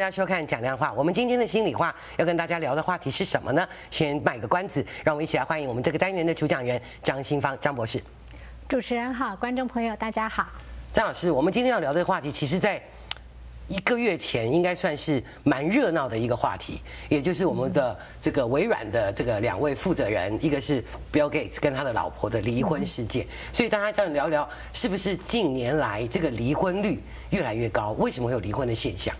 大家收看《讲亮话》。我们今天的心里话要跟大家聊的话题是什么呢？先卖个关子，让我们一起来欢迎我们这个单元的主讲人张新芳张博士。主持人好，观众朋友大家好。张老师，我们今天要聊的话题，其实在一个月前应该算是蛮热闹的一个话题，也就是我们的这个微软的这个两位负责人，一个是 Bill Gates 跟他的老婆的离婚事件。所以大家想聊聊，是不是近年来这个离婚率越来越高？为什么会有离婚的现象？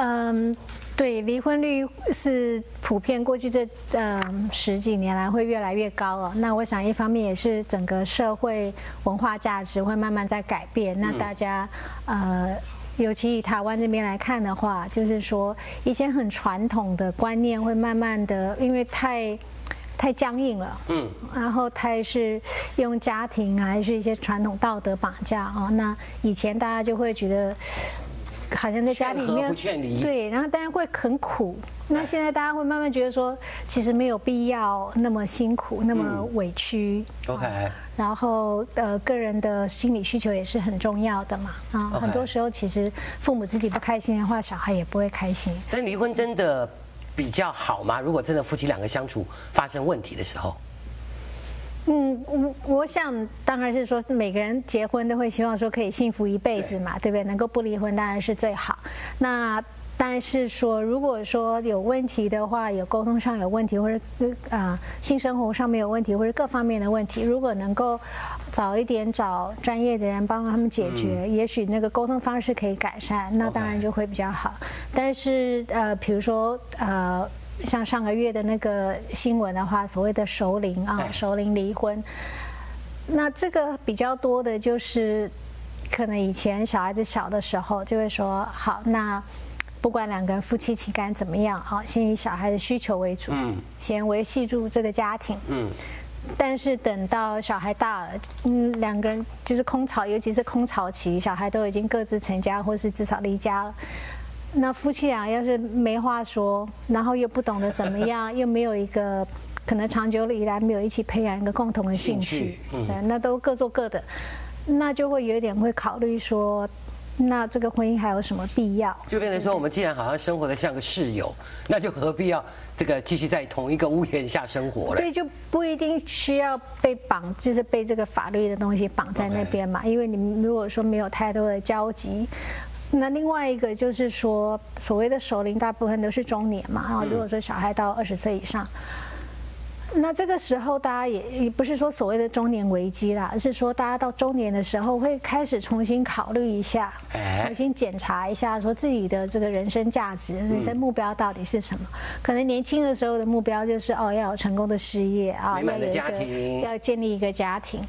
嗯，对，离婚率是普遍过去这嗯十几年来会越来越高了。那我想一方面也是整个社会文化价值会慢慢在改变。那大家呃，尤其以台湾这边来看的话，就是说一些很传统的观念会慢慢的，因为太太僵硬了，嗯，然后太是用家庭还是一些传统道德绑架啊。那以前大家就会觉得。好像在家里面，对，然后当然会很苦。那现在大家会慢慢觉得说，其实没有必要那么辛苦，那么委屈。OK。然后呃，个人的心理需求也是很重要的嘛。啊，很多时候其实父母自己不开心的话，小孩也不会开心。但离婚真的比较好吗？如果真的夫妻两个相处发生问题的时候？嗯，我我想当然是说，每个人结婚都会希望说可以幸福一辈子嘛，对，对不对？能够不离婚当然是最好。那但是说，如果说有问题的话，有沟通上有问题，或者啊、呃、性生活上面有问题，或者各方面的问题，如果能够早一点找专业的人帮他们解决，嗯、也许那个沟通方式可以改善，那当然就会比较好。但是呃，比如说呃。像上个月的那个新闻的话，所谓的熟龄啊，熟龄离婚，那这个比较多的就是，可能以前小孩子小的时候就会说，好，那不管两个人夫妻情感怎么样啊，先以小孩的需求为主，嗯，先维系住这个家庭，嗯，但是等到小孩大了，嗯，两个人就是空巢，尤其是空巢期，小孩都已经各自成家，或是至少离家了。那夫妻俩要是没话说，然后又不懂得怎么样，又没有一个可能长久以来没有一起培养一个共同的兴趣，嗯，那都各做各的，那就会有一点会考虑说，那这个婚姻还有什么必要？就变成说，我们既然好像生活的像个室友，那就何必要这个继续在同一个屋檐下生活了？对，就不一定需要被绑，就是被这个法律的东西绑在那边嘛。因为你们如果说没有太多的交集。那另外一个就是说，所谓的熟龄，大部分都是中年嘛。啊，如果说小孩到二十岁以上，那这个时候大家也也不是说所谓的中年危机啦，而是说大家到中年的时候会开始重新考虑一下，重新检查一下，说自己的这个人生价值、人生目标到底是什么？可能年轻的时候的目标就是哦，要有成功的事业啊，要有一个要建立一个家庭。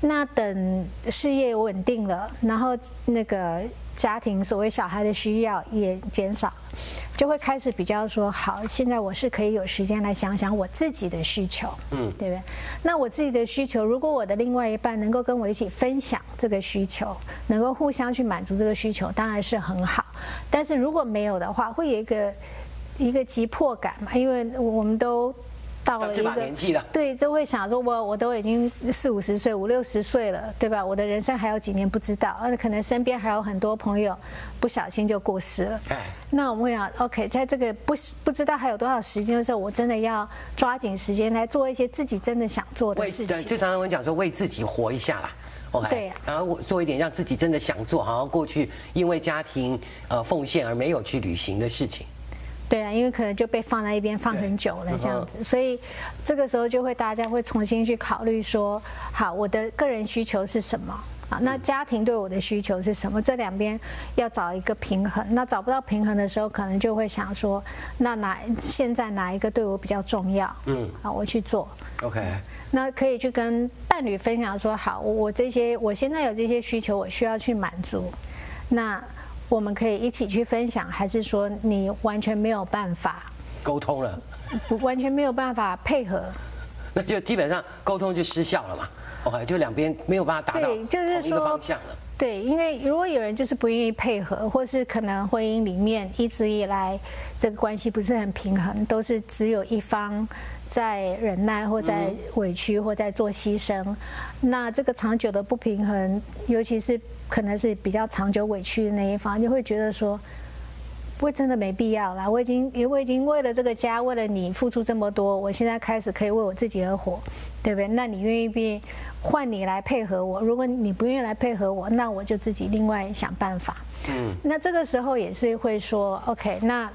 那等事业稳定了，然后那个。家庭所谓小孩的需要也减少，就会开始比较说好，现在我是可以有时间来想想我自己的需求，嗯，对不对？那我自己的需求，如果我的另外一半能够跟我一起分享这个需求，能够互相去满足这个需求，当然是很好。但是如果没有的话，会有一个一个急迫感嘛，因为我们都。到了一个年纪了，对，就会想说，我我都已经四五十岁、五六十岁了，对吧？我的人生还有几年不知道，而且可能身边还有很多朋友不小心就过世了。哎，那我们会想，OK，在这个不不知道还有多少时间的时候，我真的要抓紧时间来做一些自己真的想做的事情。就常常会讲说，为自己活一下啦，OK，对啊，然后我做一点让自己真的想做，好像过去因为家庭呃奉献而没有去旅行的事情。对啊，因为可能就被放在一边放很久了这样子，所以这个时候就会大家会重新去考虑说，好，我的个人需求是什么啊？那家庭对我的需求是什么？这两边要找一个平衡。那找不到平衡的时候，可能就会想说，那哪现在哪一个对我比较重要？嗯，啊，我去做。OK。那可以去跟伴侣分享说，好，我这些我现在有这些需求，我需要去满足。那。我们可以一起去分享，还是说你完全没有办法沟通了？不，完全没有办法配合，那就基本上沟通就失效了嘛。OK，就两边没有办法达到同一个方向了。对，因为如果有人就是不愿意配合，或是可能婚姻里面一直以来这个关系不是很平衡，都是只有一方在忍耐，或在委屈，或在做牺牲，那这个长久的不平衡，尤其是。可能是比较长久委屈的那一方，就会觉得说，我真的没必要啦。我已经，我已经为了这个家，为了你付出这么多，我现在开始可以为我自己而活，对不对？那你愿意不愿意换你来配合我？如果你不愿意来配合我，那我就自己另外想办法。嗯，那这个时候也是会说，OK，那。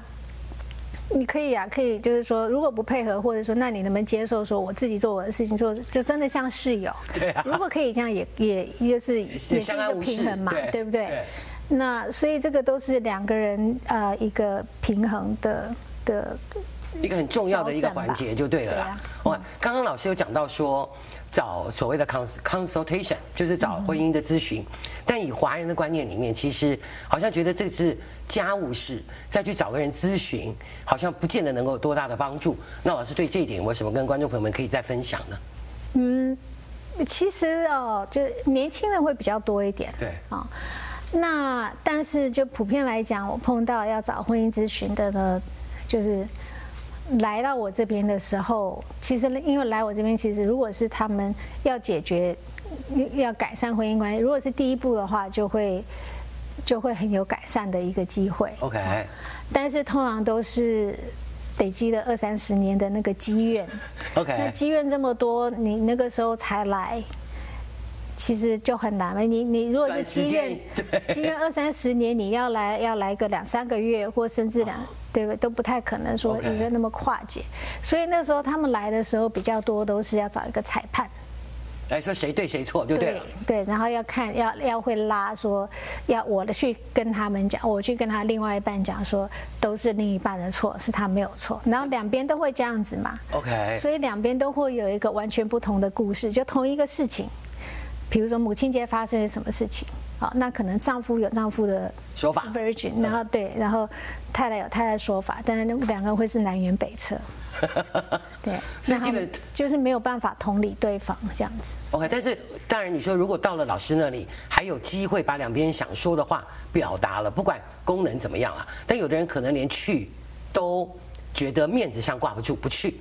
你可以啊，可以，就是说，如果不配合，或者说，那你能不能接受说，我自己做我的事情，做就真的像室友？对啊。如果可以这样也，也也就是也是一个平衡嘛，对，对不对，对？那所以这个都是两个人呃一个平衡的的一个很重要的一个环节，就对了啦。哦、啊，刚刚老师有讲到说。找所谓的 consultation 就是找婚姻的咨询，但以华人的观念里面，其实好像觉得这是家务事，再去找个人咨询，好像不见得能够多大的帮助。那老师对这一点有什么跟观众朋友们可以再分享呢？嗯，其实哦，就年轻人会比较多一点。对啊，那但是就普遍来讲，我碰到要找婚姻咨询的呢，就是。来到我这边的时候，其实因为来我这边，其实如果是他们要解决、要改善婚姻关系，如果是第一步的话，就会就会很有改善的一个机会。OK，但是通常都是累积了二三十年的那个积怨。OK，那积怨这么多，你那个时候才来。其实就很难了。你你如果是积怨积怨二三十年，你要来要来个两三个月，或甚至两对不对都不太可能说一个那么跨界。所以那时候他们来的时候比较多都是要找一个裁判，来说谁对谁错就对了。对，然后要看要要会拉说要我的去跟他们讲，我去跟他另外一半讲说都是另一半的错，是他没有错。然后两边都会这样子嘛。OK。所以两边都会有一个完全不同的故事，就同一个事情。比如说母亲节发生了什么事情，好，那可能丈夫有丈夫的说法，Virgin，然后对，然后太太有太太的说法，但是两个人会是南辕北辙，对，所以基本就是没有办法同理对方这样子。OK，但是当然你说如果到了老师那里，还有机会把两边想说的话表达了，不管功能怎么样啊，但有的人可能连去都觉得面子上挂不住，不去。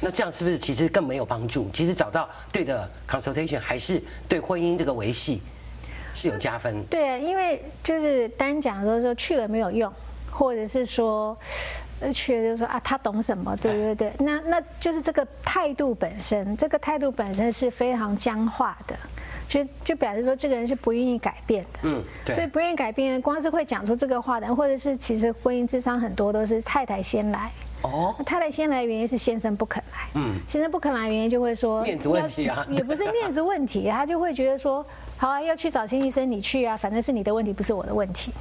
那这样是不是其实更没有帮助？其实找到对的 consultation 还是对婚姻这个维系是有加分。对啊，因为就是单讲说说去了没有用，或者是说去了就说啊他懂什么，对对对。那那就是这个态度本身，这个态度本身是非常僵化的，就就表示说这个人是不愿意改变的。嗯，对。所以不愿意改变，光是会讲出这个话的人，或者是其实婚姻智商很多都是太太先来。哦，太太先来的原因是先生不肯来。嗯，先生不肯来的原因就会说面子问题啊，也不是面子问题，他就会觉得说，好啊，要去找新医生，你去啊，反正是你的问题，不是我的问题。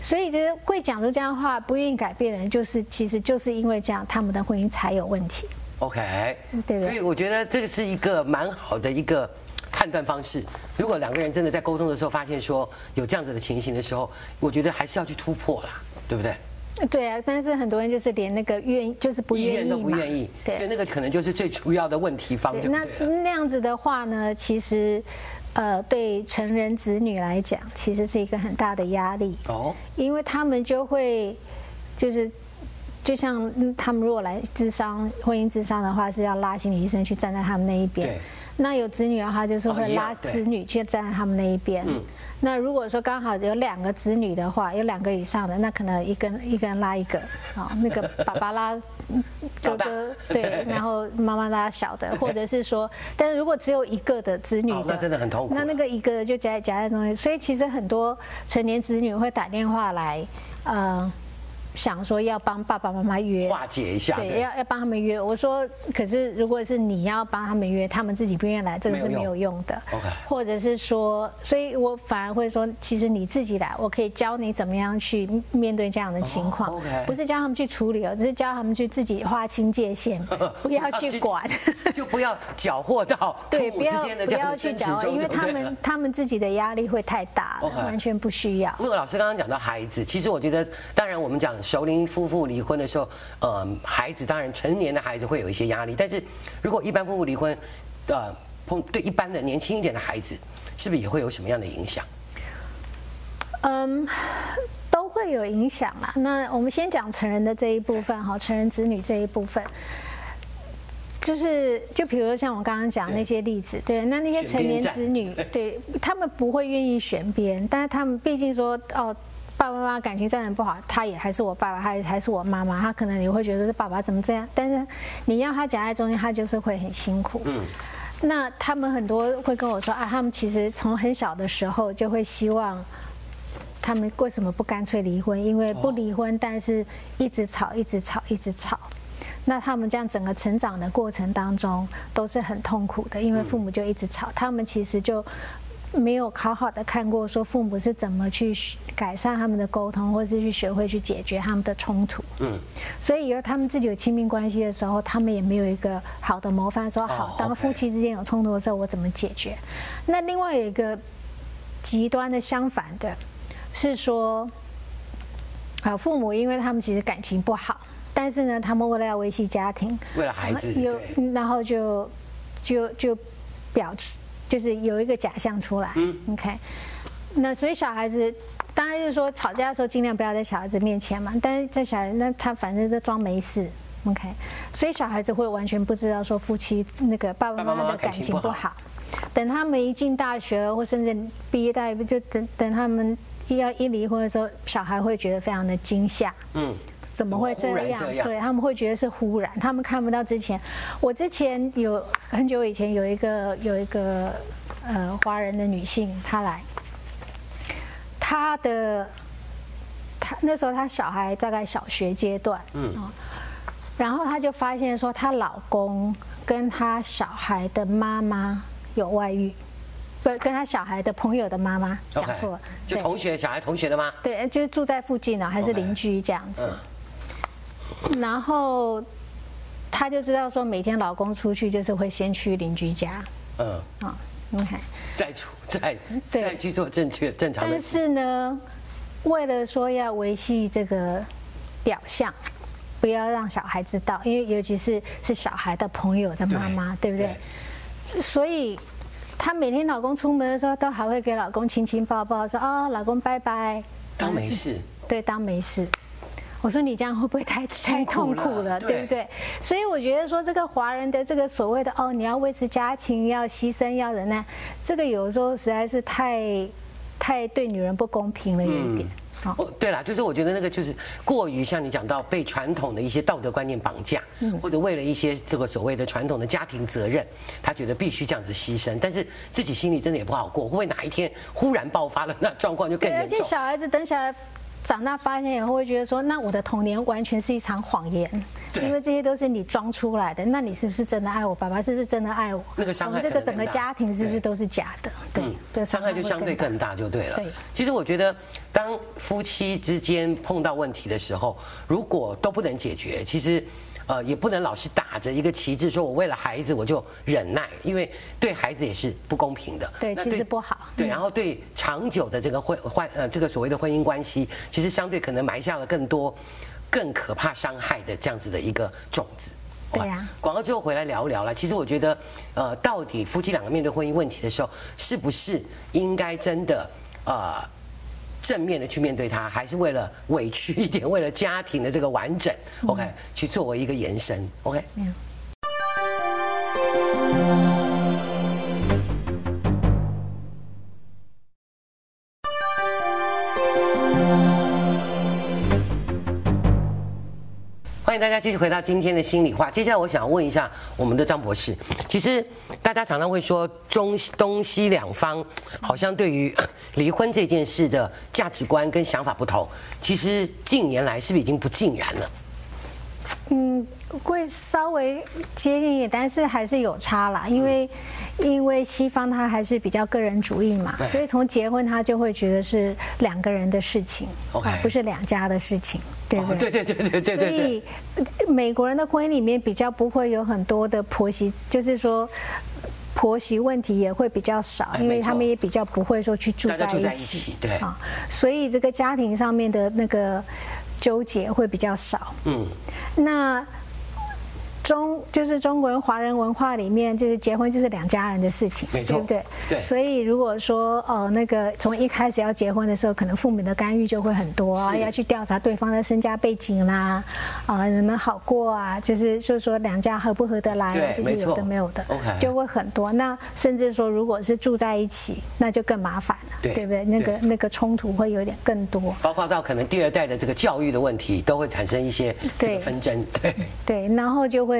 所以就是会讲出这样的话，不愿意改变人，就是其实就是因为这样，他们的婚姻才有问题。OK，对对。所以我觉得这个是一个蛮好的一个判断方式。如果两个人真的在沟通的时候发现说有这样子的情形的时候，我觉得还是要去突破啦，对不对？对啊，但是很多人就是连那个愿意，就是不愿意都不愿意，对，所以那个可能就是最主要的问题方对对。那那样子的话呢，其实，呃，对成人子女来讲，其实是一个很大的压力。哦，因为他们就会，就是，就像他们如果来智商婚姻智商的话，是要拉心理医生去站在他们那一边。那有子女的话，就是会拉子女去站在他们那一边。嗯。那如果说刚好有两个子女的话，有两个以上的，那可能一个一个人拉一个，啊，那个爸爸拉 哥哥，对，然后妈妈拉小的，或者是说，但是如果只有一个的子女的，那真的很痛苦。那那个一个就夹夹在中间，所以其实很多成年子女会打电话来，呃。想说要帮爸爸妈妈约化解一下，对，要要帮他们约。我说，可是如果是你要帮他们约，他们自己不愿意来，这个是没有用的。OK，或者是说，所以我反而会说，其实你自己来，我可以教你怎么样去面对这样的情况。Oh, OK，不是教他们去处理，而只是教他们去自己划清界限，不要去管，就不要搅和到 父母之间的这样的争执中，因为他们他们自己的压力会太大了.完全不需要。不过老师刚刚讲到孩子，其实我觉得，当然我们讲。熟龄夫妇离婚的时候，呃，孩子当然成年的孩子会有一些压力，但是如果一般夫妇离婚，呃，碰对一般的年轻一点的孩子，是不是也会有什么样的影响？嗯，都会有影响啦。那我们先讲成人的这一部分哈，成人子女这一部分，就是就比如说像我刚刚讲那些例子，对，那那些成年子女，对，他们不会愿意选边，但是他们毕竟说哦。爸爸妈妈感情再不好，他也还是我爸爸，他也还是我妈妈，他可能也会觉得这爸爸怎么这样。但是你要他夹在中间，他就是会很辛苦。嗯，那他们很多会跟我说啊，他们其实从很小的时候就会希望，他们为什么不干脆离婚？因为不离婚，但是一直吵，一直吵，一直吵。那他们这样整个成长的过程当中都是很痛苦的，因为父母就一直吵，他们其实就。没有好好的看过，说父母是怎么去改善他们的沟通，或者是去学会去解决他们的冲突。嗯，所以以后他们自己有亲密关系的时候，他们也没有一个好的模范，说好当夫妻之间有冲突的时候，我怎么解决？那另外有一个极端的相反的，是说，啊，父母因为他们其实感情不好，但是呢，他们为了要维系家庭，为了孩子，有然后就就就表示。就是有一个假象出来，嗯，OK，那所以小孩子当然就是说吵架的时候尽量不要在小孩子面前嘛，但是在小孩那他反正都装没事，OK，所以小孩子会完全不知道说夫妻那个爸爸妈妈的感情不好，等他们一进大学或甚至毕业大学，就等等他们要一离婚的时候，小孩会觉得非常的惊吓，嗯。怎么会这样？这样对，他们会觉得是忽然，他们看不到之前。我之前有很久以前有一个有一个呃华人的女性，她来，她的她那时候她小孩大概小学阶段，嗯，然后她就发现说她老公跟她小孩的妈妈有外遇，不跟她小孩的朋友的妈妈讲错了，就同学小孩同学的吗？对，就是住在附近呢，还是邻居这样子。然后，她就知道说，每天老公出去就是会先去邻居家，嗯，啊你看再出再再去做正确正常的。但是呢，为了说要维系这个表象，不要让小孩知道，因为尤其是是小孩的朋友的妈妈，对，对不对？对，所以，她每天老公出门的时候，都还会给老公亲亲抱抱，说啊、哦，老公拜拜，当没事，对，当没事。我说你这样会不会太太痛苦了，对不对？所以我觉得说这个华人的这个所谓的哦，你要维持家庭，要牺牲，要忍耐，这个有时候实在是太太对女人不公平了一点。哦，对了，就是我觉得那个就是过于像你讲到被传统的一些道德观念绑架，或者为了一些这个所谓的传统的家庭责任，他觉得必须这样子牺牲，但是自己心里真的也不好过，会不会哪一天忽然爆发了，那状况就更严重。而且小孩子等小孩。长大发现以后会觉得说，那我的童年完全是一场谎言，因为这些都是你装出来的。那你是不是真的爱我？爸爸是不是真的爱我？那个伤害，这个整个家庭是不是都是假的？对，对，伤害就相对更大，就对了。对，其实我觉得，当夫妻之间碰到问题的时候，如果都不能解决，其实。呃，也不能老是打着一个旗帜说，我为了孩子我就忍耐，因为对孩子也是不公平的。对，其实不好。对，然后对长久的这个婚婚呃这个所谓的婚姻关系，其实相对可能埋下了更多更可怕伤害的这样子的一个种子。对呀。广告之后回来聊一聊了。其实我觉得，呃，到底夫妻两个面对婚姻问题的时候，是不是应该真的呃？正面的去面对他，还是为了委屈一点，为了家庭的这个完整，OK，去作为一个延伸，OK。欢大家继续回到今天的心里话。接下来我想问一下我们的张博士，其实大家常常会说中东西两方好像对于离婚这件事的价值观跟想法不同，其实近年来是不是已经不尽然了？嗯，会稍微接近一点，但是还是有差啦。因为，因为西方他还是比较个人主义嘛，所以从结婚他就会觉得是两个人的事情，而不是两家的事情，对不对？对对对对对对。所以，美国人的婚姻里面比较不会有很多的婆媳，就是说婆媳问题也会比较少，因为他们也比较不会说去住在一起，对啊。所以这个家庭上面的那个。纠结会比较少。嗯，那中就是中国人华人文化里面，就是结婚就是两家人的事情，没错，对不对？对。所以如果说呃那个从一开始要结婚的时候，可能父母的干预就会很多啊，要去调查对方的身家背景啦，啊能不能好过啊，就是就是说两家合不合得来啊，这些有的没有的就会很多。那甚至说如果是住在一起，那就更麻烦了，对，对不对？那个那个冲突会有点更多，包括到可能第二代的这个教育的问题，都会产生一些这个纷争，对对，然后就会。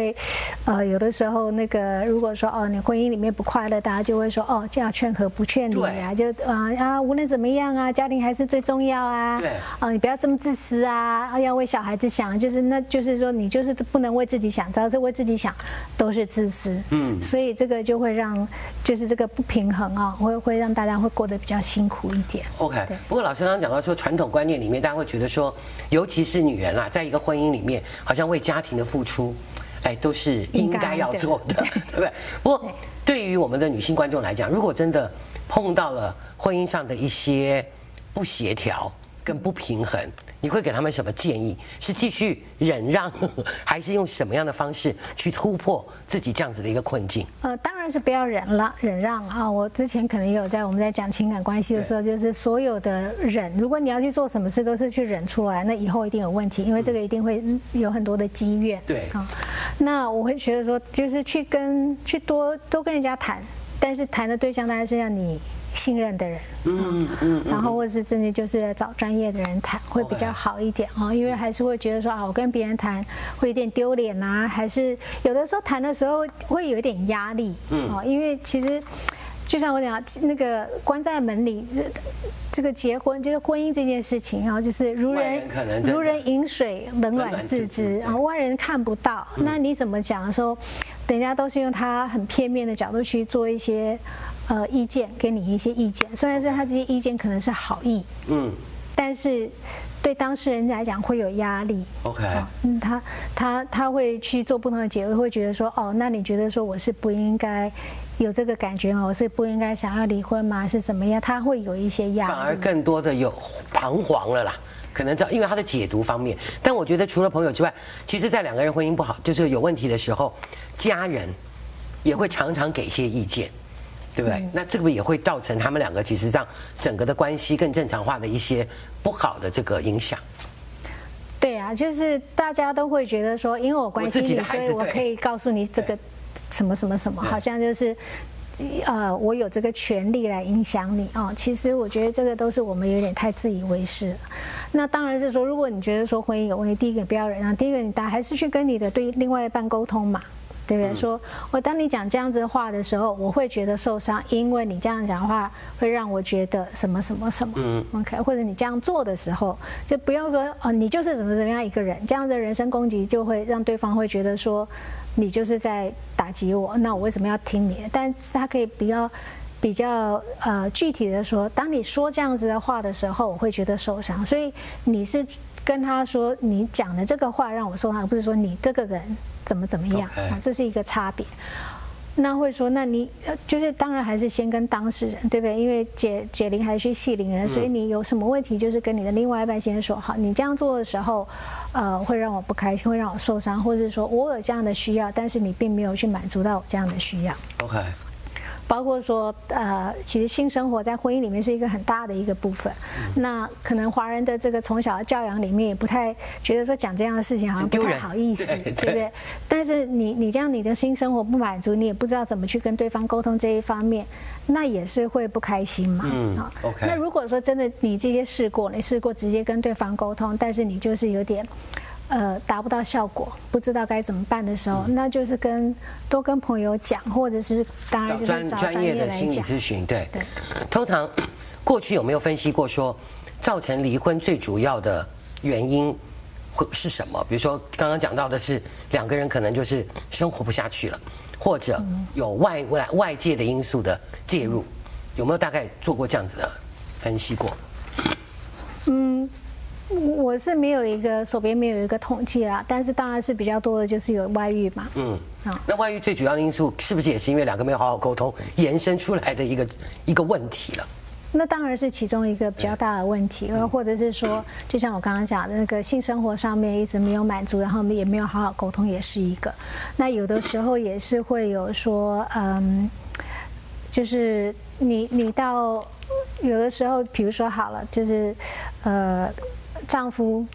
呃，有的时候那个，如果说哦，你婚姻里面不快乐，大家就会说哦，就要劝和不劝离啊，就啊啊，无论怎么样啊，家庭还是最重要啊。对。啊，你不要这么自私啊，要为小孩子想，就是那就是说你就是不能为自己想，只要是为自己想，都是自私。嗯。所以这个就会让，就是这个不平衡啊，会会让大家会过得比较辛苦一点。OK。不过老师刚刚讲到说，传统观念里面，大家会觉得说，尤其是女人啊，在一个婚姻里面，好像为家庭的付出。哎，都是应该要做的，对不对？不过，对于我们的女性观众来讲，如果真的碰到了婚姻上的一些不协调跟不平衡，你会给他们什么建议？是继续忍让，还是用什么样的方式去突破自己这样子的一个困境？呃，当然是不要忍了，忍让啊！我之前可能也有在我们在讲情感关系的时候，就是所有的忍，如果你要去做什么事，都是去忍出来，那以后一定有问题，因为这个一定会有很多的积怨。对啊，那我会觉得说，就是去跟去多多跟人家谈，但是谈的对象当然是让你。信任的人，嗯嗯，然后或者是甚至就是找专业的人谈会比较好一点哦，因为还是会觉得说啊，我跟别人谈会有点丢脸呐，还是有的时候谈的时候会有一点压力，嗯，哦，因为其实就像我讲那个关在门里，这个结婚就是婚姻这件事情然后，就是如人如人饮水，冷暖自知然后，外人看不到，那你怎么讲？的时候，人家都是用他很片面的角度去做一些。呃，意见给你一些意见，虽然是他这些意见可能是好意，嗯，但是对当事人来讲会有压力。OK，嗯，他他他会去做不同的结论，会觉得说，哦，那你觉得说我是不应该有这个感觉吗？我是不应该想要离婚吗？是怎么样？他会有一些压力，反而更多的有彷徨了啦。可能在因为他的解读方面，但我觉得除了朋友之外，其实，在两个人婚姻不好就是有问题的时候，家人也会常常给一些意见。对不对？那这个也会造成他们两个其实上整个的关系更正常化的一些不好的这个影响。对啊，就是大家都会觉得说，因为我关心你，所以我可以告诉你这个什么什么什么，好像就是呃，我有这个权利来影响你哦。其实我觉得这个都是我们有点太自以为是。那当然是说，如果你觉得说婚姻有问题，第一个不要忍让，第一个你大还是去跟你的对另外一半沟通嘛。对不对？说我当你讲这样子的话的时候，我会觉得受伤，因为你这样讲话会让我觉得什么什么什么。嗯，OK，或者你这样做的时候，就不要说哦，你就是怎么怎么样一个人，这样的人身攻击就会让对方会觉得说你就是在打击我，那我为什么要听你？但是他可以比较比较呃具体的说，当你说这样子的话的时候，我会觉得受伤。所以你是跟他说你讲的这个话让我受伤，而不是说你这个人。怎么怎么样啊？这是一个差别。那会说，那你就是当然还是先跟当事人，对不对？因为解解铃还须系铃人，所以你有什么问题，就是跟你的另外一半先说好。你这样做的时候，呃，会让我不开心，会让我受伤，或者是说我有这样的需要，但是你并没有去满足到我这样的需要。OK。包括说，呃，其实性生活在婚姻里面是一个很大的一个部分。那可能华人的这个从小的教养里面也不太觉得说讲这样的事情好像不太好意思，对不对？但是你你这样你的性生活不满足，你也不知道怎么去跟对方沟通这一方面，那也是会不开心嘛。嗯。OK。那如果说真的你这些试过，你试过直接跟对方沟通，但是你就是有点。呃，达不到效果，不知道该怎么办的时候，嗯、那就是跟多跟朋友讲，或者是当然就是找专业的心理咨询。对对。通常过去有没有分析过说，造成离婚最主要的原因会是什么？比如说刚刚讲到的是两个人可能就是生活不下去了，或者有外外外界的因素的介入，有没有大概做过这样子的分析过？嗯。我是没有一个手边没有一个统计啦，但是当然是比较多的，就是有外遇嘛。嗯，啊，那外遇最主要的因素是不是也是因为两个没有好好沟通延伸出来的一个一个问题了？那当然是其中一个比较大的问题，呃，或者是说，就像我刚刚讲的那个性生活上面一直没有满足，然后也没有好好沟通，也是一个。那有的时候也是会有说，嗯，就是你你到有的时候，比如说好了，就是呃，丈夫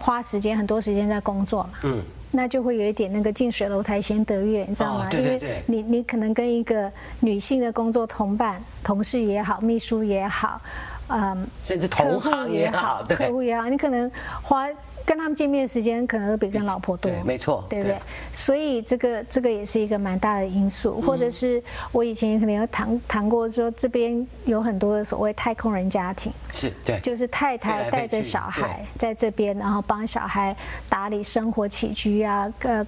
花时间很多时间在工作嘛，嗯。那就会有一点那个近水楼台先得月，你知道吗？哦、对对对，因为你你可能跟一个女性的工作同伴、同事也好、秘书也好，嗯，甚至同行也好，客户也好，你可能花。跟他们见面的时间可能都比跟老婆多，对，没错，对不对？所以这个这个也是一个蛮大的因素，或者是我以前可能有谈谈过，说这边有很多的所谓太空人家庭，是对，就是太太带着小孩在这边，然后帮小孩打理生活起居啊，呃，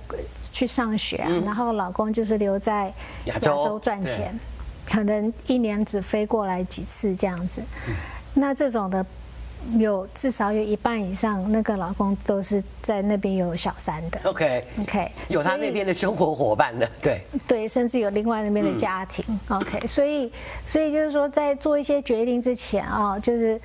去上学啊，然后老公就是留在亚洲赚钱，可能一年只飞过来几次这样子，那这种的。有至少有一半以上，那个老公都是在那边有小三的。OK OK，有他那边的生活伙伴的，对对，甚至有另外那边的家庭。嗯、OK，所以所以就是说，在做一些决定之前啊，就是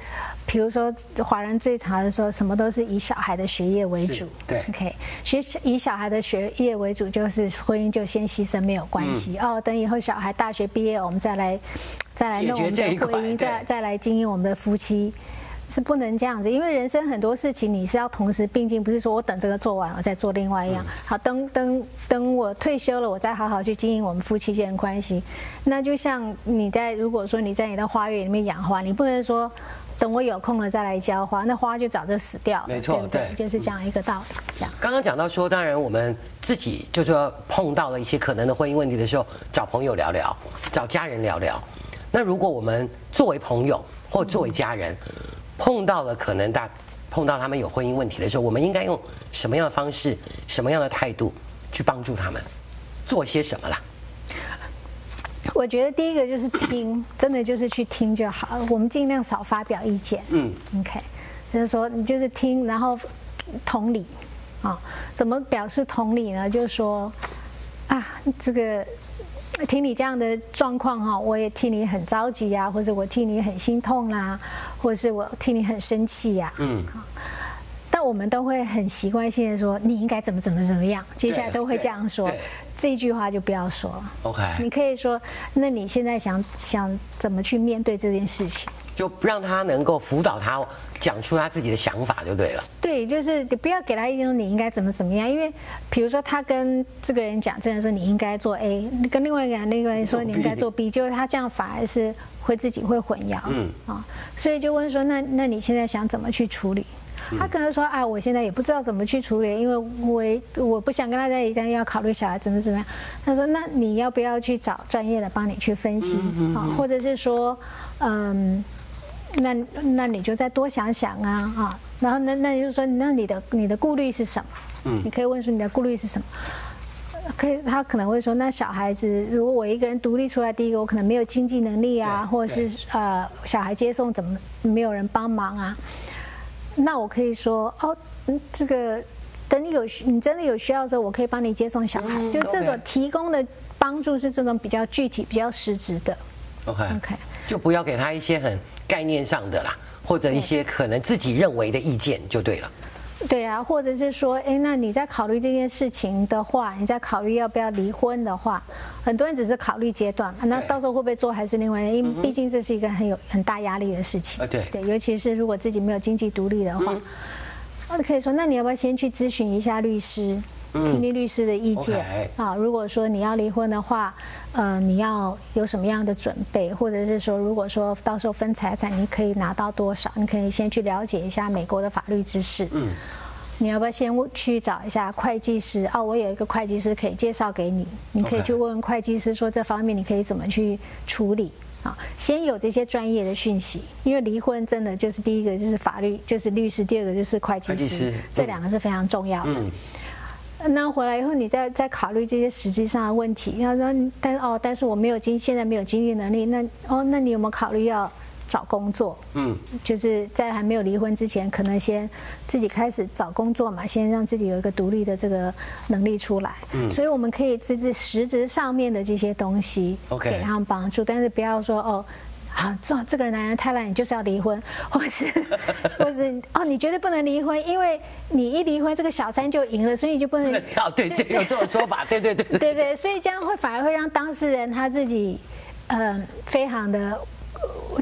比如说华人最常的时候，什么都是以小孩的学业为主。对，OK，学以小孩的学业为主，就是婚姻就先牺牲没有关系、嗯、哦。等以后小孩大学毕业，我们再来再来弄我们的婚姻，再再来经营我们的夫妻。是不能这样子，因为人生很多事情你是要同时并进，不是说我等这个做完我再做另外一样。好，等等等我退休了，我再好好去经营我们夫妻间的关系。那就像你在如果说你在你的花园里面养花，你不能说等我有空了再来浇花，那花就早就死掉了。没错，对，就是这样一个道理。这样。刚刚讲到说，当然我们自己就说碰到了一些可能的婚姻问题的时候，找朋友聊聊，找家人聊聊。那如果我们作为朋友或作为家人，碰到了可能大碰到他们有婚姻问题的时候，我们应该用什么样的方式、什么样的态度去帮助他们做些什么啦？我觉得第一个就是听，真的就是去听就好了。我们尽量少发表意见。嗯，OK，就是说你就是听，然后同理啊，怎么表示同理呢？就是说啊，这个。听你这样的状况哈，我也替你很着急呀，或者我替你很心痛啦，或者是我替你很生气呀。嗯。但我们都会很习惯性的说，你应该怎么怎么怎么样，接下来都会这样说。这一句话就不要说了。OK。你可以说，那你现在想想怎么去面对这件事情？就让他能够辅导他讲出他自己的想法就对了。对，就是你不要给他一种你应该怎么怎么样，因为比如说他跟这个人讲，这人说你应该做 A，跟另外一个人那个人说你应该做 B，就是他这样反而是会自己会混淆。嗯啊，所以就问说，那那你现在想怎么去处理？他可能说啊，我现在也不知道怎么去处理，因为我我不想跟他在一起，但要考虑小孩怎么怎么样。他说，那你要不要去找专业的帮你去分析啊，或者是说嗯。那那你就再多想想啊啊，然后那那就是说，那你的你的顾虑是什么？嗯，你可以问出你的顾虑是什么？可以，他可能会说，那小孩子如果我一个人独立出来，第一个我可能没有经济能力啊，或者是呃小孩接送怎么没有人帮忙啊？那我可以说哦，这个等你有你真的有需要的时候，我可以帮你接送小孩，嗯、就这种提供的帮助是这种比较具体、比较实质的。OK OK，就不要给他一些很。概念上的啦，或者一些可能自己认为的意见就对了。对啊，或者是说，哎，那你在考虑这件事情的话，你在考虑要不要离婚的话，很多人只是考虑阶段，那到时候会不会做还是另外，因为毕竟这是一个很有很大压力的事情。对对，尤其是如果自己没有经济独立的话，那可以说，那你要不要先去咨询一下律师？听听律师的意见啊，如果说你要离婚的话，呃，你要有什么样的准备，或者是说，如果说到时候分财产，你可以拿到多少？你可以先去了解一下美国的法律知识。嗯，你要不要先去找一下会计师？哦，我有一个会计师可以介绍给你，你可以去问问会计师说这方面你可以怎么去处理啊？先有这些专业的讯息，因为离婚真的就是第一个就是法律，就是律师；第二个就是会计师，这两个是非常重要的。那回来以后，你再再考虑这些实际上的问题。要说，但哦，但是我没有经，现在没有经济能力。那哦，那你有没有考虑要找工作？嗯，就是在还没有离婚之前，可能先自己开始找工作嘛，先让自己有一个独立的这个能力出来。嗯，所以我们可以这是实质上面的这些东西，给他们帮助。但是不要说哦，啊，这这个男人太烂，你就是要离婚，或是 或是哦，你绝对不能离婚，因为你一离婚，这个小三就赢了，所以你就不能。哦，对，这 有这种说法，对对对。对对，所以这样会反而会让当事人他自己，嗯，非常的。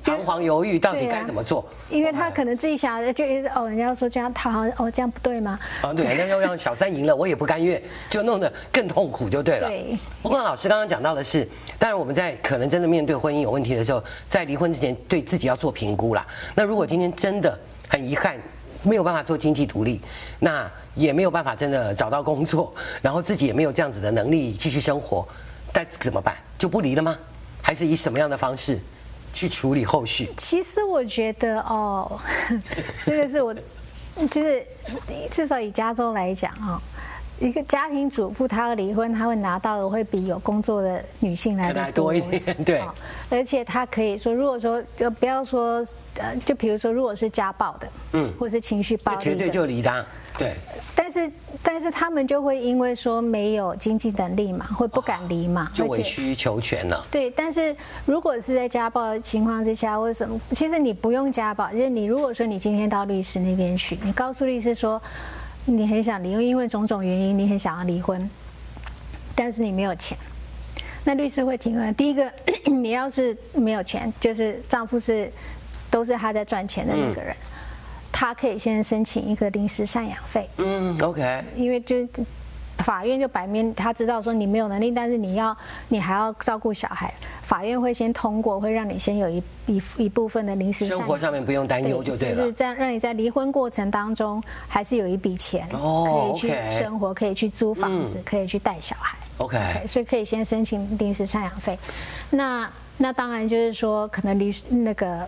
彷徨犹豫，到底该怎么做？啊、因为他可能自己想的就哦，人家说这样，他好像哦这样不对吗？啊，对，那要让小三赢了，我也不甘愿，就弄得更痛苦就对了。对。不过老师刚刚讲到的是，当然我们在可能真的面对婚姻有问题的时候，在离婚之前对自己要做评估啦。那如果今天真的很遗憾没有办法做经济独立，那也没有办法真的找到工作，然后自己也没有这样子的能力继续生活，但怎么办？就不离了吗？还是以什么样的方式？去处理后续。其实我觉得哦，这个是我，就是至少以加州来讲啊，一个家庭主妇她要离婚，她会拿到的会比有工作的女性来的多一点，对。而且她可以说，如果说就不要说呃，就比如说如果是家暴的，嗯，或是情绪暴力的，绝对就离他。对，但是但是他们就会因为说没有经济能力嘛，会不敢离嘛，就委曲求全了。对，但是如果是在家暴的情况之下，为什么？其实你不用家暴，就是你如果说你今天到律师那边去，你告诉律师说你很想离婚，因为种种原因你很想要离婚，但是你没有钱，那律师会提问。第一个，你要是没有钱，就是丈夫是都是他在赚钱的那个人。嗯他可以先申请一个临时赡养费。嗯，OK。因为就法院就摆明他知道说你没有能力，但是你要你还要照顾小孩，法院会先通过，会让你先有一一一部分的临时生活上面不用担忧就对了。就是这样，让你在离婚过程当中还是有一笔钱可以去生活，可以去租房子，可以去带小孩。OK。所以可以先申请临时赡养费。那那当然就是说，可能离那个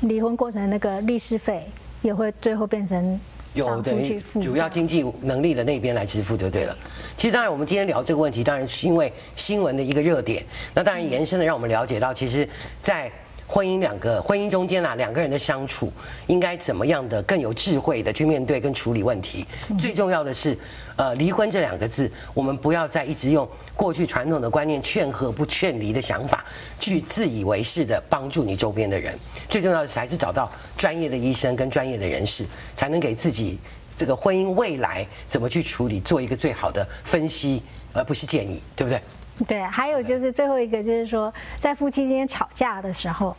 离婚过程那个律师费。也会最后变成有等于主要经济能力的那边来支付就对了。其实当然，我们今天聊这个问题，当然是因为新闻的一个热点。那当然延伸的让我们了解到，其实，在婚姻两个婚姻中间啊，两个人的相处应该怎么样的更有智慧的去面对跟处理问题。最重要的是，呃，离婚这两个字，我们不要再一直用。过去传统的观念，劝和不劝离的想法，去自以为是的帮助你周边的人。最重要的是，还是找到专业的医生跟专业的人士，才能给自己这个婚姻未来怎么去处理，做一个最好的分析，而不是建议，对不对？对。还有就是最后一个，就是说，在夫妻之间吵架的时候。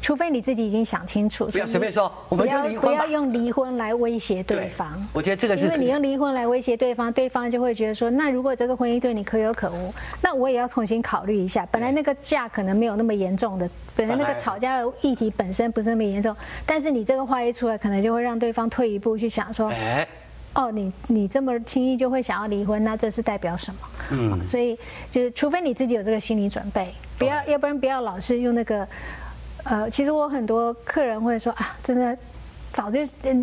除非你自己已经想清楚，不要随便说，我们就离婚。不要用离婚来威胁对方。对，我觉得这个是，因为你用离婚来威胁对方，对方就会觉得说，那如果这个婚姻对你可有可无，那我也要重新考虑一下。本来那个架可能没有那么严重的，本来那个吵架的议题本身不是那么严重，但是你这个话一出来，可能就会让对方退一步去想说，哎，哦，你你这么轻易就会想要离婚，那这是代表什么？嗯，所以就是除非你自己有这个心理准备，不要，要不然不要老是用那个。呃，其实我很多客人会说啊，真的早就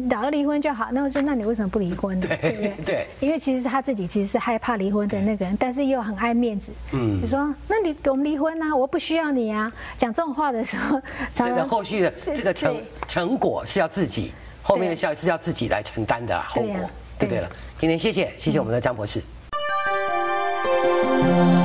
早就离婚就好。那我说，那你为什么不离婚呢？对对对，对，因为其实他自己其实是害怕离婚的那个人，但是又很爱面子。嗯，就说那你我们离婚啊，我不需要你啊。讲这种话的时候，真的后续的这个成成果是要自己，后面的效益是要自己来承担的后果，对对了。今天谢谢谢谢我们的张博士。嗯